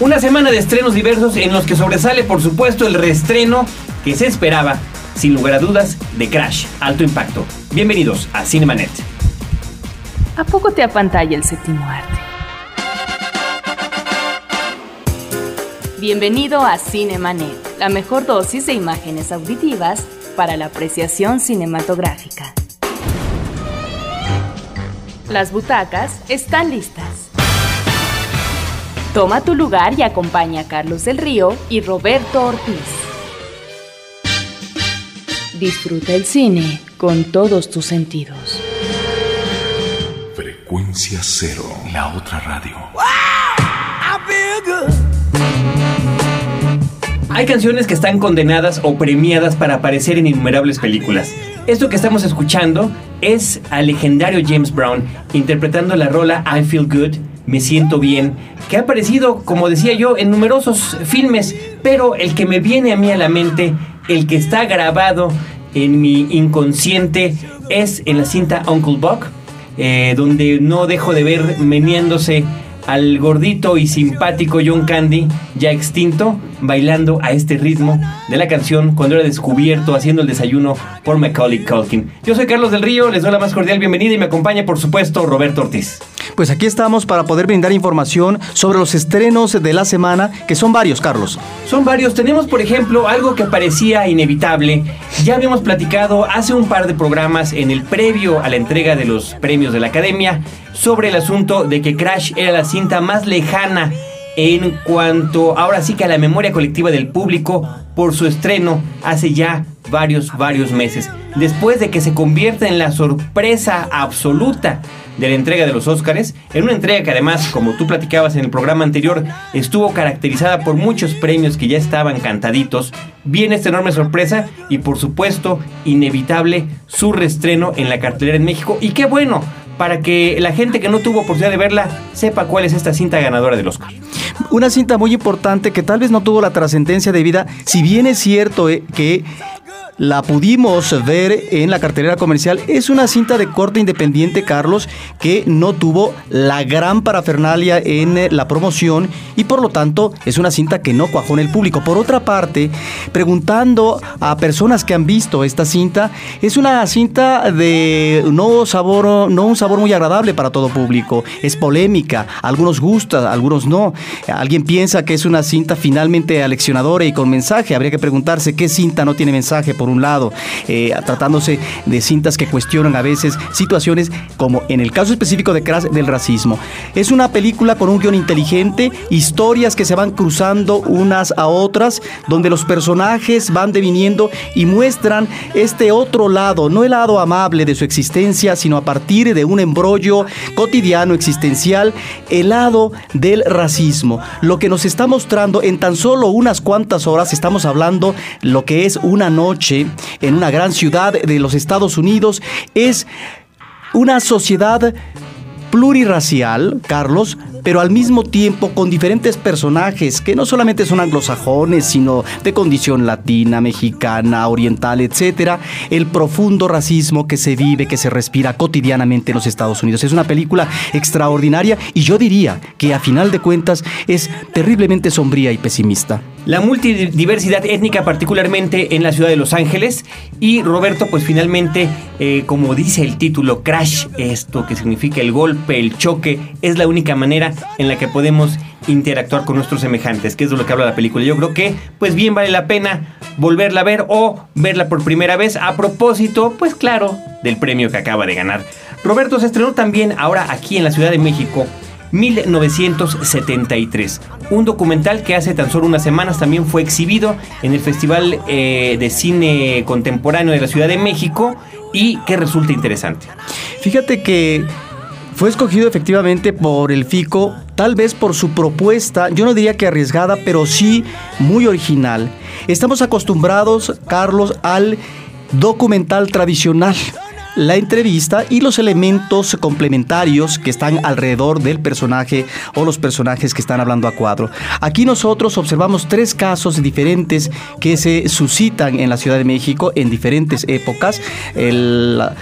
Una semana de estrenos diversos en los que sobresale, por supuesto, el reestreno que se esperaba, sin lugar a dudas, de Crash, Alto Impacto. Bienvenidos a Cinemanet. ¿A poco te apantalla el séptimo arte? Bienvenido a Cinemanet, la mejor dosis de imágenes auditivas para la apreciación cinematográfica. Las butacas están listas. Toma tu lugar y acompaña a Carlos del Río y Roberto Ortiz. Disfruta el cine con todos tus sentidos. Frecuencia cero, la otra radio. Hay canciones que están condenadas o premiadas para aparecer en innumerables películas. Esto que estamos escuchando es al legendario James Brown interpretando la rola I Feel Good, Me Siento Bien, que ha aparecido, como decía yo, en numerosos filmes, pero el que me viene a mí a la mente, el que está grabado en mi inconsciente, es en la cinta Uncle Buck, eh, donde no dejo de ver meneándose al gordito y simpático John Candy, ya extinto, bailando a este ritmo de la canción cuando era descubierto haciendo el desayuno por Macaulay Culkin. Yo soy Carlos del Río, les doy la más cordial bienvenida y me acompaña por supuesto Roberto Ortiz. Pues aquí estamos para poder brindar información sobre los estrenos de la semana, que son varios, Carlos. Son varios. Tenemos, por ejemplo, algo que parecía inevitable. Ya habíamos platicado hace un par de programas en el previo a la entrega de los premios de la Academia sobre el asunto de que Crash era la cinta más lejana en cuanto ahora sí que a la memoria colectiva del público por su estreno hace ya varios, varios meses. Después de que se convierta en la sorpresa absoluta de la entrega de los Óscares, en una entrega que además, como tú platicabas en el programa anterior, estuvo caracterizada por muchos premios que ya estaban cantaditos, viene esta enorme sorpresa y por supuesto inevitable su reestreno en la cartelera en México. Y qué bueno, para que la gente que no tuvo oportunidad de verla sepa cuál es esta cinta ganadora del Oscar. Una cinta muy importante que tal vez no tuvo la trascendencia debida, si bien es cierto eh, que la pudimos ver en la cartelera comercial. Es una cinta de corte independiente, Carlos, que no tuvo la gran parafernalia en eh, la promoción y por lo tanto es una cinta que no cuajó en el público. Por otra parte, preguntando a personas que han visto esta cinta, es una cinta de no sabor, no un sabor muy agradable para todo público. Es polémica, algunos gustan, algunos no. Alguien piensa que es una cinta finalmente aleccionadora y con mensaje. Habría que preguntarse qué cinta no tiene mensaje un lado, eh, tratándose de cintas que cuestionan a veces situaciones como en el caso específico de Crash del racismo. Es una película con un guion inteligente, historias que se van cruzando unas a otras, donde los personajes van deviniendo y muestran este otro lado, no el lado amable de su existencia, sino a partir de un embrollo cotidiano existencial, el lado del racismo. Lo que nos está mostrando en tan solo unas cuantas horas, estamos hablando lo que es una noche en una gran ciudad de los Estados Unidos. Es una sociedad plurirracial, Carlos, pero al mismo tiempo con diferentes personajes que no solamente son anglosajones, sino de condición latina, mexicana, oriental, etcétera, el profundo racismo que se vive, que se respira cotidianamente en los Estados Unidos. Es una película extraordinaria y yo diría que a final de cuentas es terriblemente sombría y pesimista la multidiversidad étnica, particularmente en la ciudad de Los Ángeles. Y Roberto, pues finalmente, eh, como dice el título, Crash, esto que significa el golpe, el choque, es la única manera en la que podemos interactuar con nuestros semejantes, que es de lo que habla la película. Yo creo que, pues bien vale la pena volverla a ver o verla por primera vez a propósito, pues claro, del premio que acaba de ganar. Roberto se estrenó también ahora aquí en la Ciudad de México 1973. Un documental que hace tan solo unas semanas también fue exhibido en el Festival eh, de Cine Contemporáneo de la Ciudad de México y que resulta interesante. Fíjate que fue escogido efectivamente por el FICO, tal vez por su propuesta, yo no diría que arriesgada, pero sí muy original. Estamos acostumbrados, Carlos, al documental tradicional la entrevista y los elementos complementarios que están alrededor del personaje o los personajes que están hablando a cuadro. Aquí nosotros observamos tres casos diferentes que se suscitan en la Ciudad de México en diferentes épocas. la,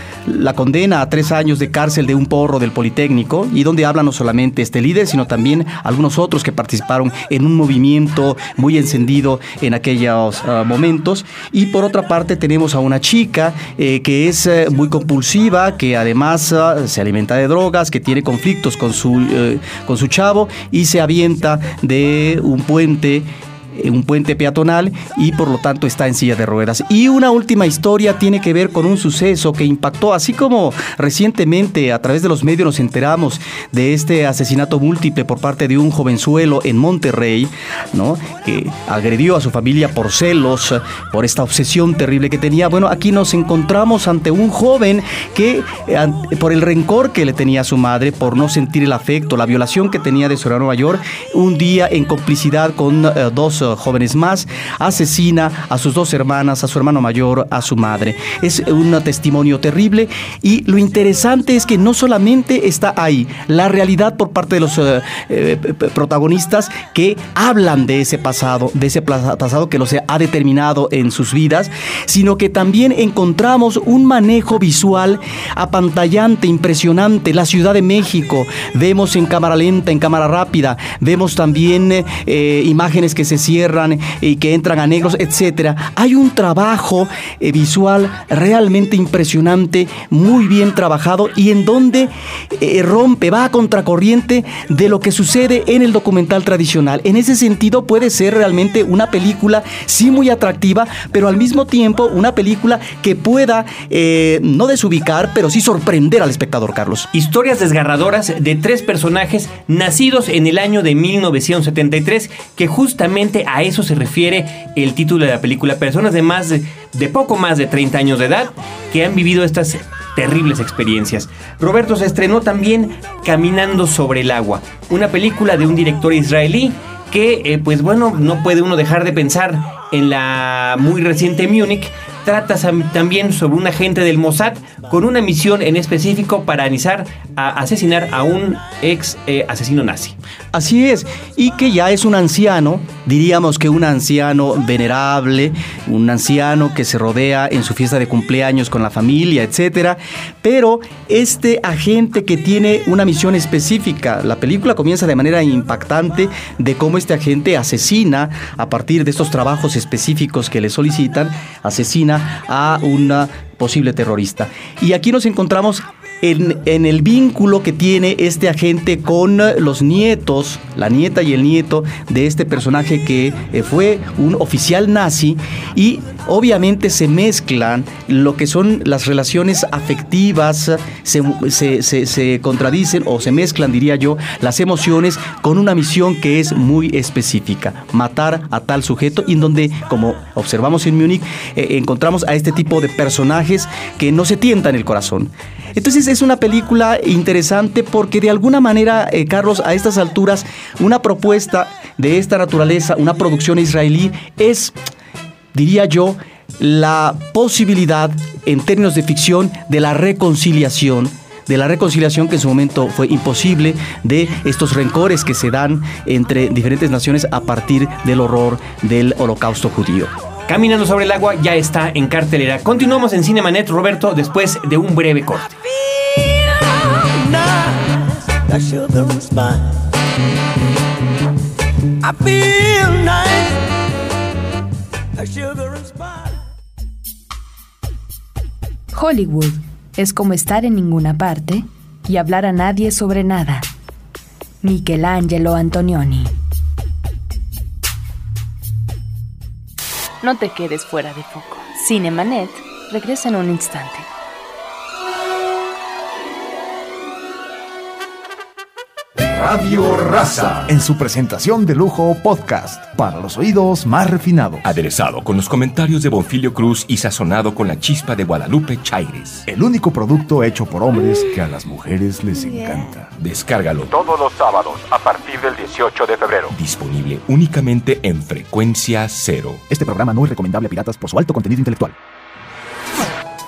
condena a tres años de cárcel de un porro del Politécnico y donde habla no solamente este líder, sino también algunos otros que participaron en un movimiento muy encendido en aquellos ah, momentos. Y por otra parte tenemos a una chica eh, que es eh, muy compulsiva, que además ah, se alimenta de drogas, que tiene conflictos con su, eh, con su chavo y se avienta de un puente un puente peatonal y por lo tanto está en silla de ruedas. Y una última historia tiene que ver con un suceso que impactó, así como recientemente a través de los medios nos enteramos de este asesinato múltiple por parte de un jovenzuelo en Monterrey, ¿no? que agredió a su familia por celos, por esta obsesión terrible que tenía. Bueno, aquí nos encontramos ante un joven que por el rencor que le tenía a su madre, por no sentir el afecto, la violación que tenía de su hermano mayor, un día en complicidad con eh, dos jóvenes más, asesina a sus dos hermanas, a su hermano mayor, a su madre. Es un testimonio terrible y lo interesante es que no solamente está ahí la realidad por parte de los eh, eh, protagonistas que hablan de ese pasado, de ese pasado que los ha determinado en sus vidas, sino que también encontramos un manejo visual apantallante, impresionante. La Ciudad de México, vemos en cámara lenta, en cámara rápida, vemos también eh, imágenes que se y que entran a negros, etcétera. Hay un trabajo eh, visual realmente impresionante, muy bien trabajado y en donde eh, rompe, va a contracorriente de lo que sucede en el documental tradicional. En ese sentido puede ser realmente una película sí muy atractiva, pero al mismo tiempo una película que pueda eh, no desubicar, pero sí sorprender al espectador, Carlos. Historias desgarradoras de tres personajes nacidos en el año de 1973 que justamente a eso se refiere el título de la película. Personas de más de, poco más de 30 años de edad que han vivido estas terribles experiencias. Roberto se estrenó también Caminando sobre el agua, una película de un director israelí que, eh, pues bueno, no puede uno dejar de pensar en la muy reciente Múnich, trata también sobre un agente del Mossad con una misión en específico para anizar, a asesinar a un ex eh, asesino nazi. Así es, y que ya es un anciano, diríamos que un anciano venerable, un anciano que se rodea en su fiesta de cumpleaños con la familia, etcétera, pero este agente que tiene una misión específica, la película comienza de manera impactante de cómo este agente asesina a partir de estos trabajos específicos que le solicitan, asesina a una posible terrorista. Y aquí nos encontramos en, el vínculo que tiene este agente con los nietos, la nieta y el nieto de este personaje que eh, fue un oficial nazi y obviamente se mezclan lo que son las relaciones afectivas, se, se contradicen o se mezclan, diría yo, las emociones con una misión que es muy específica, matar a tal sujeto y en donde, como observamos en Múnich, eh, encontramos a este tipo de personajes que no se tientan el corazón. Entonces es una película interesante porque de alguna manera, eh, Carlos, a estas alturas, una propuesta de esta naturaleza, una producción israelí, es, diría yo, la posibilidad en términos de ficción de la reconciliación de la reconciliación que en su momento fue imposible, de estos rencores que se dan entre diferentes naciones a partir del horror del holocausto judío. Caminando sobre el agua ya está en cartelera. Continuamos en Cinemanet, Roberto, después de un breve corte. Hollywood es como estar en ninguna parte y hablar a nadie sobre nada. Michelangelo Antonioni No te quedes fuera de foco. Cinemanet regresa en un instante. Radio Raza. En su presentación de lujo podcast. Para los oídos más refinados. Aderezado con los comentarios de Bonfilio Cruz y sazonado con la chispa de Guadalupe Chaires. El único producto hecho por hombres que a las mujeres les encanta. Descárgalo todos los sábados a partir del 18 de febrero. Disponible únicamente en frecuencia cero. Este programa no es recomendable a piratas por su alto contenido intelectual.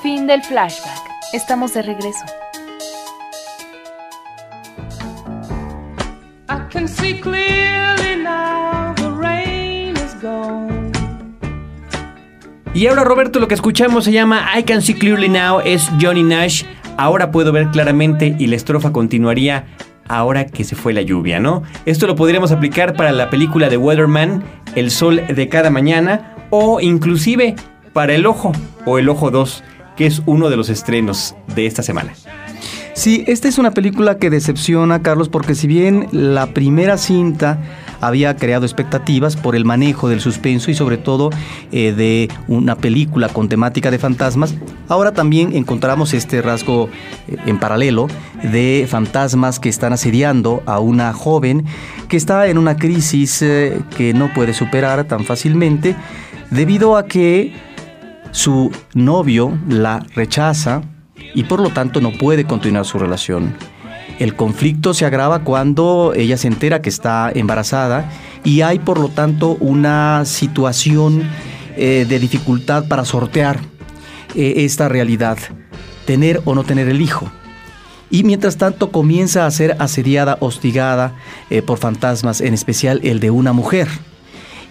Fin del flashback Estamos de regreso. See clearly now the rain is. Y ahora Roberto lo que escuchamos se llama I Can See Clearly Now, es Johnny Nash. Ahora puedo ver claramente y la estrofa continuaría ahora que se fue la lluvia, ¿no? Esto lo podríamos aplicar para la película de Weatherman, El Sol de cada mañana, o inclusive para El Ojo o El Ojo 2, que es uno de los estrenos de esta semana. Sí, esta es una película que decepciona, Carlos, porque si bien la primera cinta había creado expectativas por el manejo del suspenso y sobre todo eh, de una película con temática de fantasmas, ahora también encontramos este rasgo eh, en paralelo de fantasmas que están asediando a una joven que está en una crisis eh, que no puede superar tan fácilmente debido a que su novio la rechaza, y por lo tanto no puede continuar su relación. El conflicto se agrava cuando ella se entera que está embarazada y hay por lo tanto una situación eh, de dificultad para sortear eh, esta realidad, tener o no tener el hijo. Y mientras tanto comienza a ser asediada, hostigada eh, por fantasmas, en especial el de una mujer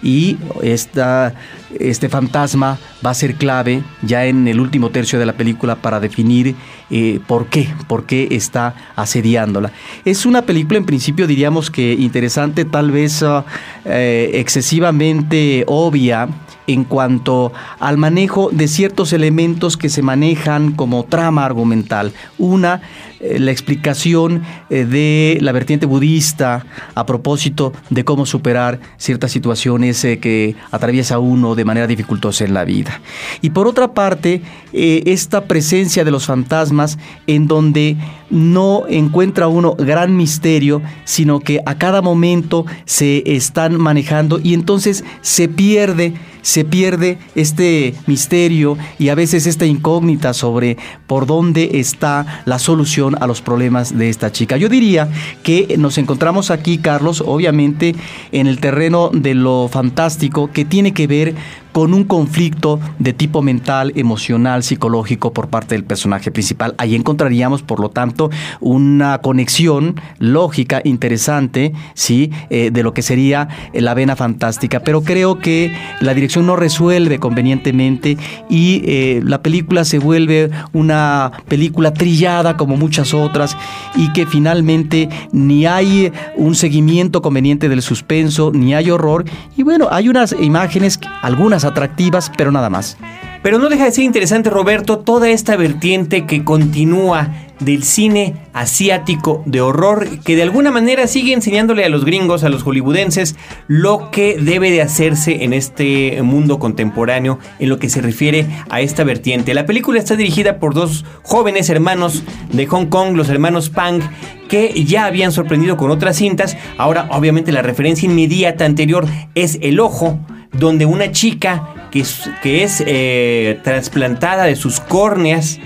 y esta, este fantasma va a ser clave ya en el último tercio de la película para definir eh, por qué, por qué está asediándola. Es una película en principio diríamos que interesante, tal vez ah, eh, excesivamente obvia en cuanto al manejo de ciertos elementos que se manejan como trama argumental. Una, eh, la explicación eh, de la vertiente budista a propósito de cómo superar ciertas situaciones eh, que atraviesa uno de manera dificultosa en la vida. Y por otra parte, esta presencia de los fantasmas en donde no encuentra uno gran misterio, sino que a cada momento se están manejando y entonces se pierde se pierde este misterio y a veces esta incógnita sobre por dónde está la solución a los problemas de esta chica. Yo diría que nos encontramos aquí, Carlos, obviamente en el terreno de lo fantástico que tiene que ver con un conflicto de tipo mental, emocional, psicológico por parte del personaje principal. Ahí encontraríamos, por lo tanto, una conexión lógica, interesante, ¿sí? Eh, de lo que sería la vena fantástica. Pero creo que la dirección no resuelve convenientemente y eh, la película se vuelve una película trillada como muchas otras y que finalmente ni hay un seguimiento conveniente del suspenso, ni hay horror. Y bueno, hay unas imágenes, algunas atractivas, pero nada más. Pero no deja de ser interesante, Roberto, toda esta vertiente que continúa del cine asiático de horror que de alguna manera sigue enseñándole a los gringos, a los hollywoodenses, lo que debe de hacerse en este mundo contemporáneo en lo que se refiere a esta vertiente. La película está dirigida por dos jóvenes hermanos de Hong Kong, los hermanos Pang, que ya habían sorprendido con otras cintas. Ahora, obviamente, la referencia inmediata anterior es El Ojo donde una chica que es, que es eh, trasplantada de sus córneas,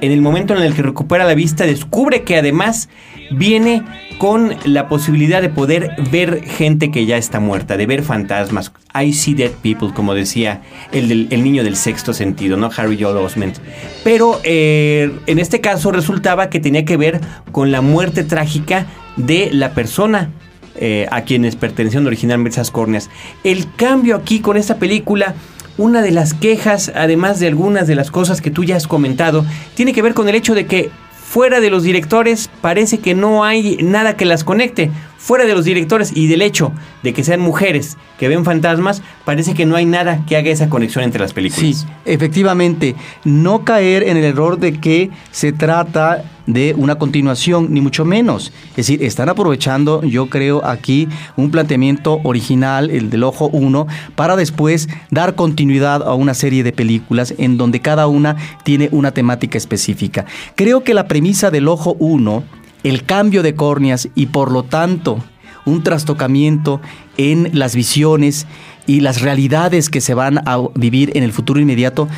en el momento en el que recupera la vista, descubre que además viene con la posibilidad de poder ver gente que ya está muerta, de ver fantasmas. I see dead people, como decía el, niño del sexto sentido, ¿no? Harry Joel Osment. Pero eh, en este caso resultaba que tenía que ver con la muerte trágica de la persona eh, a quienes pertenecían originalmente esas córneas. El cambio aquí con esta película, una de las quejas, además de algunas de las cosas que tú ya has comentado, tiene que ver con el hecho de que fuera de los directores parece que no hay nada que las conecte. Fuera de los directores y del hecho de que sean mujeres que ven fantasmas, parece que no hay nada que haga esa conexión entre las películas. Sí, efectivamente, no caer en el error de que se trata de una continuación, ni mucho menos. Es decir, están aprovechando, yo creo, aquí un planteamiento original, el del Ojo 1, para después dar continuidad a una serie de películas en donde cada una tiene una temática específica. Creo que la premisa del Ojo 1 el cambio de córneas y por lo tanto un trastocamiento en las visiones y las realidades que se van a vivir en el futuro inmediato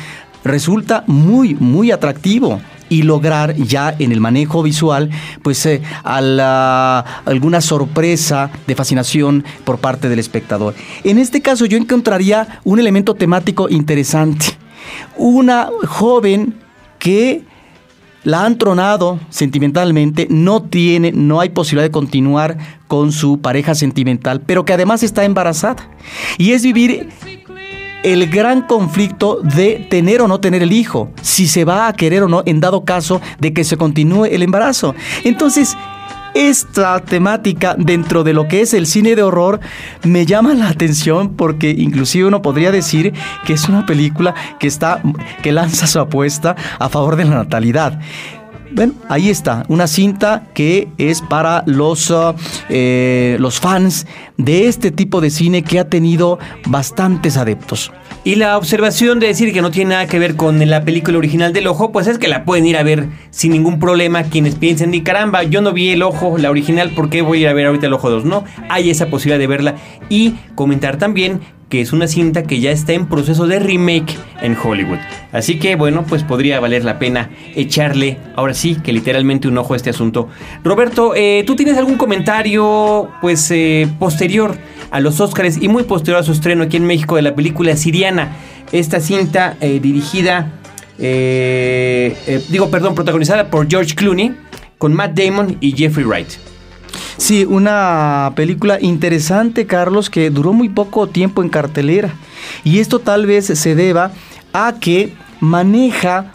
resulta muy, muy atractivo y lograr ya en el manejo visual, pues eh, alguna sorpresa de fascinación por parte del espectador. En este caso yo encontraría un elemento temático interesante. Una joven que la han tronado sentimentalmente, no tiene, no hay posibilidad de continuar con su pareja sentimental, pero que además está embarazada. Y es vivir el gran conflicto de tener o no tener el hijo, si se va a querer o no en dado caso de que se continúe el embarazo. Entonces, esta temática dentro de lo que es el cine de horror me llama la atención porque inclusive uno podría decir que es una película que está que lanza su apuesta a favor de la natalidad. Bueno, ahí está, una cinta que es para los, uh, eh, los fans de este tipo de cine que ha tenido bastantes adeptos. Y la observación de decir que no tiene nada que ver con la película original del ojo, pues es que la pueden ir a ver sin ningún problema quienes piensen, y caramba, yo no vi el ojo, la original, ¿por qué voy a ir a ver ahorita el ojo 2? No, hay esa posibilidad de verla y comentar también que es una cinta que ya está en proceso de remake en Hollywood. Así que bueno, pues podría valer la pena echarle, ahora sí, que literalmente un ojo a este asunto. Roberto, eh, ¿tú tienes algún comentario pues eh, posterior a los Oscars y muy posterior a su estreno aquí en México de la película Siriana? Esta cinta eh, dirigida, eh, eh, digo, perdón, protagonizada por George Clooney, con Matt Damon y Jeffrey Wright. Sí, una película interesante, Carlos, que duró muy poco tiempo en cartelera. Y esto tal vez se deba a que maneja,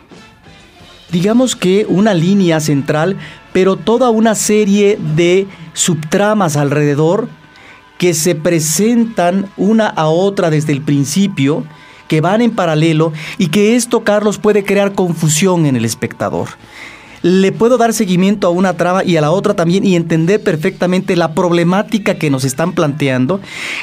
digamos que una línea central, pero toda una serie de subtramas alrededor que se presentan una a otra desde el principio, que van en paralelo y que esto, Carlos, puede crear confusión en el espectador. Le puedo dar seguimiento a una trama y a la otra también y entender perfectamente la problemática que nos están planteando,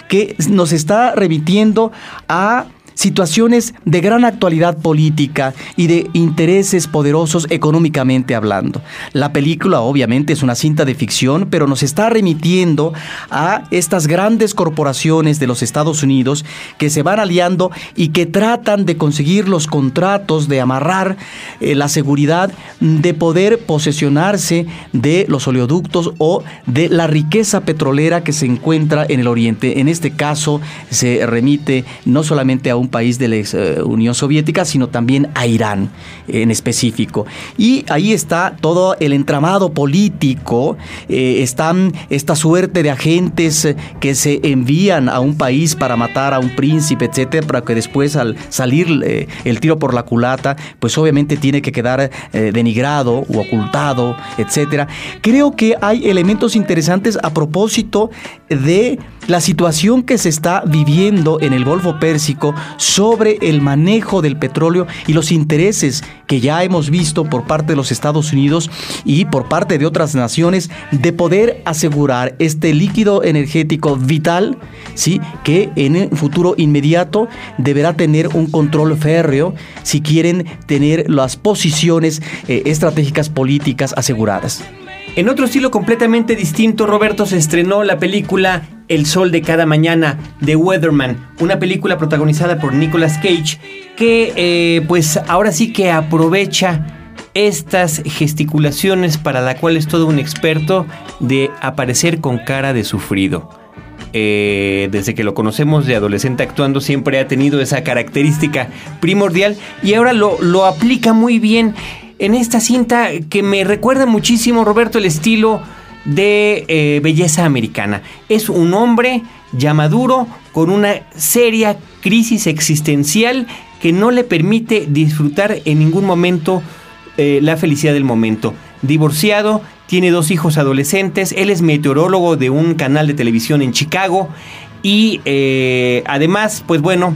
que nos está remitiendo a situaciones de gran actualidad política y de intereses poderosos económicamente hablando. La película obviamente es una cinta de ficción, pero nos está remitiendo a estas grandes corporaciones de los Estados Unidos que se van aliando y que tratan de conseguir los contratos, de amarrar eh, la seguridad, de poder posesionarse de los oleoductos o de la riqueza petrolera que se encuentra en el Oriente. En este caso se remite no solamente a un país de la eh, Unión Soviética, sino también a Irán en específico. Y ahí está todo el entramado político, eh, están esta suerte de agentes eh, que se envían a un país para matar a un príncipe, etcétera, para que después al salir eh, el tiro por la culata, pues obviamente tiene que quedar denigrado o ocultado, etcétera. Creo que hay elementos interesantes a propósito de la situación que se está viviendo en el Golfo Pérsico sobre el manejo del petróleo y los intereses que ya hemos visto por parte de los Estados Unidos y por parte de otras naciones de poder asegurar este líquido energético vital, sí, que en el futuro inmediato deberá tener un control férreo si quieren tener las posiciones eh, estratégicas políticas aseguradas. En otro estilo completamente distinto, Roberto se estrenó la película El Sol de cada mañana de Weatherman, una película protagonizada por Nicolas Cage que eh, pues ahora sí que aprovecha estas gesticulaciones para la cual es todo un experto de aparecer con cara de sufrido. Eh, desde que lo conocemos de adolescente actuando siempre ha tenido esa característica primordial y ahora lo, lo aplica muy bien en esta cinta que me recuerda muchísimo, Roberto, el estilo de eh, belleza americana. Es un hombre ya maduro con una seria crisis existencial que no le permite disfrutar en ningún momento eh, la felicidad del momento. Divorciado, tiene dos hijos adolescentes, él es meteorólogo de un canal de televisión en Chicago y eh, además, pues bueno,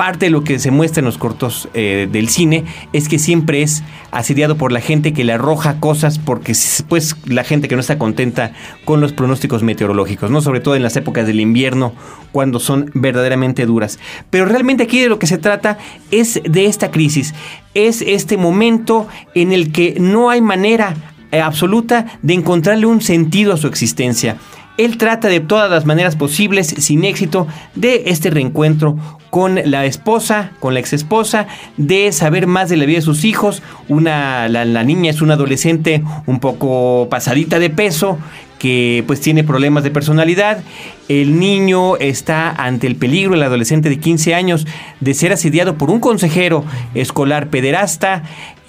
parte de lo que se muestra en los cortos eh, del cine es que siempre es asediado por la gente que le arroja cosas porque pues la gente que no está contenta con los pronósticos meteorológicos, ¿no? Sobre todo en las épocas del invierno cuando son verdaderamente duras. Pero realmente aquí de lo que se trata es de esta crisis, es este momento en el que no hay manera eh, absoluta de encontrarle un sentido a su existencia. Él trata de todas las maneras posibles, sin éxito, de este reencuentro con la esposa, con la exesposa, de saber más de la vida de sus hijos. Una, la, la niña es una adolescente un poco pasadita de peso, que pues tiene problemas de personalidad. El niño está ante el peligro, el adolescente de 15 años, de ser asediado por un consejero escolar pederasta.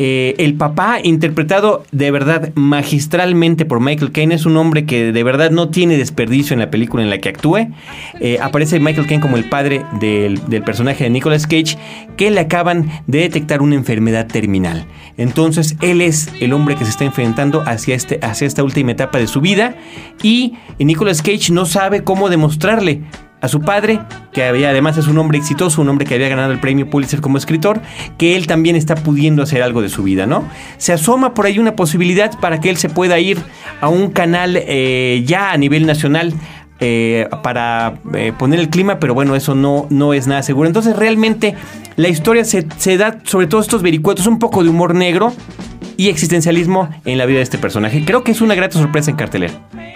Eh, el papá, interpretado de verdad magistralmente por Michael Caine, es un hombre que de verdad no tiene desperdicio en la película en la que actúe. Eh, aparece Michael Caine como el padre del, personaje de Nicolas Cage, que le acaban de detectar una enfermedad terminal. Entonces, él es el hombre que se está enfrentando hacia, este, hacia esta última etapa de su vida y Nicolas Cage no sabe cómo demostrarle a su padre, que había, además es un hombre exitoso, un hombre que había ganado el premio Pulitzer como escritor, que él también está pudiendo hacer algo de su vida, ¿no? Se asoma por ahí una posibilidad para que él se pueda ir a un canal eh, ya a nivel nacional. eh, para eh, poner el clima, pero bueno, eso no, no es nada seguro. Entonces, realmente, la historia se, se da sobre todos estos vericuetos, un poco de humor negro y existencialismo en la vida de este personaje. Creo que es una grata sorpresa en cartelera.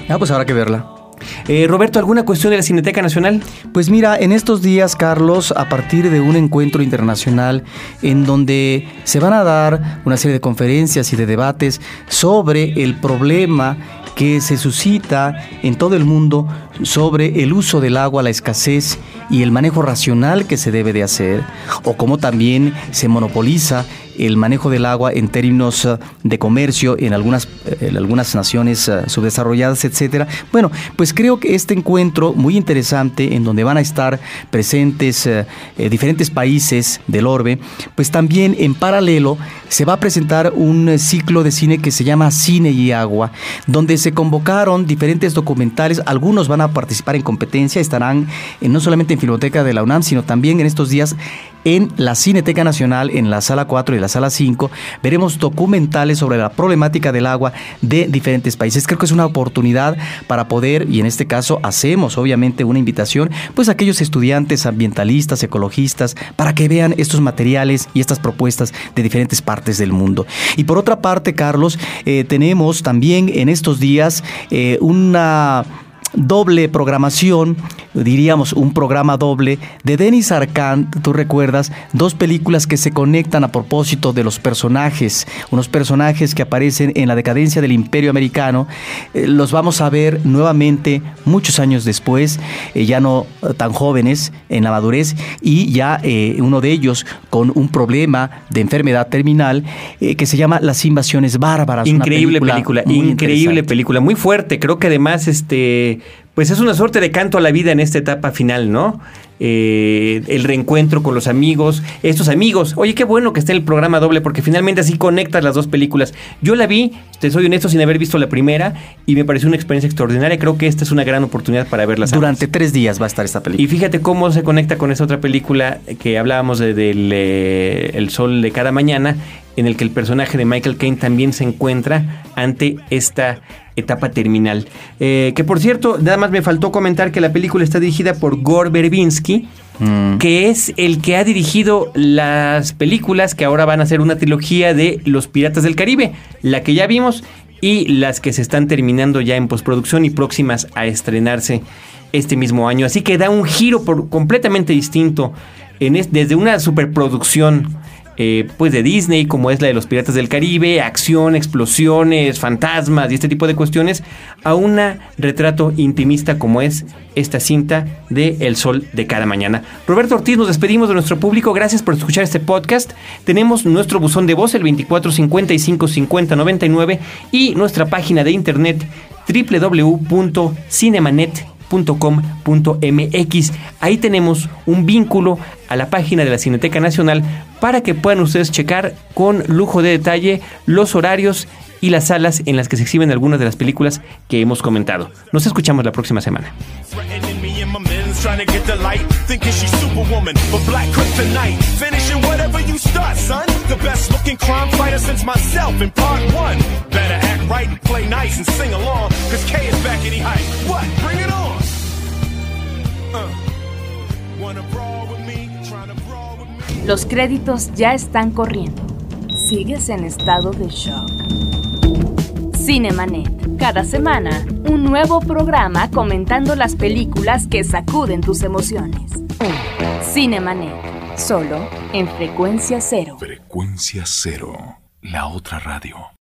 Ah, pues habrá que verla. Eh, Roberto, ¿alguna cuestión de la Cineteca Nacional? Pues mira, en estos días, Carlos, a partir de un encuentro internacional en donde se van a dar una serie de conferencias y de debates sobre el problema que se suscita en todo el mundo sobre el uso del agua, la escasez y el manejo racional que se debe de hacer, o cómo también se monopoliza el manejo del agua en términos eh, de comercio en algunas, eh, algunas naciones eh, subdesarrolladas, etcétera. Bueno, pues creo que este encuentro muy interesante en donde van a estar presentes diferentes países del orbe, pues también en paralelo se va a presentar un ciclo de cine que se llama Cine y Agua, donde se convocaron diferentes documentales, algunos van a participar en competencia, estarán no solamente en Filmoteca de la UNAM, sino también en estos días en la Cineteca Nacional, en la sala 4 y la sala 5, veremos documentales sobre la problemática del agua de diferentes países. Creo que es una oportunidad para poder, y en este caso hacemos obviamente una invitación, pues aquellos estudiantes ambientalistas, ecologistas, para que vean estos materiales y estas propuestas de diferentes partes del mundo. Y por otra parte, Carlos, eh, tenemos también en estos días eh, una doble programación, diríamos un programa doble de Denis Arcand, tú recuerdas, dos películas que se conectan a propósito de los personajes, unos personajes que aparecen en la decadencia del imperio americano, eh, los vamos a ver nuevamente muchos años después, eh, ya no eh, tan jóvenes en la madurez y ya eh, uno de ellos con un problema de enfermedad terminal que se llama Las invasiones bárbaras. una Increíble película, muy increíble película, muy fuerte. Creo que además, este, pues es una suerte de canto a la vida en esta etapa final, ¿no? Eh, el reencuentro con los amigos, estos amigos. Oye, qué bueno que esté el programa doble porque finalmente así conectas las dos películas. Yo la vi, te soy honesto, sin haber visto la primera y me pareció una experiencia extraordinaria. Creo que esta es una gran oportunidad para verlas. ambas. Durante tres días va a estar esta película. Y fíjate cómo se conecta con esa otra película que hablábamos de, del eh, El Sol de cada mañana, en el que el personaje de Michael Caine también se encuentra ante esta etapa terminal. Eh, que por cierto, nada más me faltó comentar que la película está dirigida por Gore Verbinski, Mm. que es el que ha dirigido las películas que ahora van a ser una trilogía de Los Piratas del Caribe, la que ya vimos y las que se están terminando ya en postproducción y próximas a estrenarse este mismo año. Así que da un giro por- completamente distinto en es- desde una superproducción eh, pues de Disney, como es la de los Piratas del Caribe, acción, explosiones, fantasmas y este tipo de cuestiones, a un retrato intimista como es esta cinta de El Sol de cada mañana. Roberto Ortiz, nos despedimos de nuestro público. Gracias por escuchar este podcast. Tenemos nuestro buzón de voz, el 2455 5099 y nuestra página de internet www.cinemanet.com.mx. Ahí tenemos un vínculo a la página de la Cineteca Nacional para que puedan ustedes checar con lujo de detalle los horarios y las salas en las que se exhiben algunas de las películas que hemos comentado. Nos escuchamos la próxima semana. Trying to get the light. Thinking she's superwoman, but black kryptonite. Finishing whatever you start, son. The best looking crime fighter since myself in part one. Better act right play nice and sing along. Cause K is back in the hype. What? Bring it on. Uh. Los créditos ya están corriendo. Sigues en estado de shock. Cinemanet. Cada semana, un nuevo programa comentando las películas que sacuden tus emociones. Cinemanet. Solo en frecuencia cero. Frecuencia cero. La otra radio.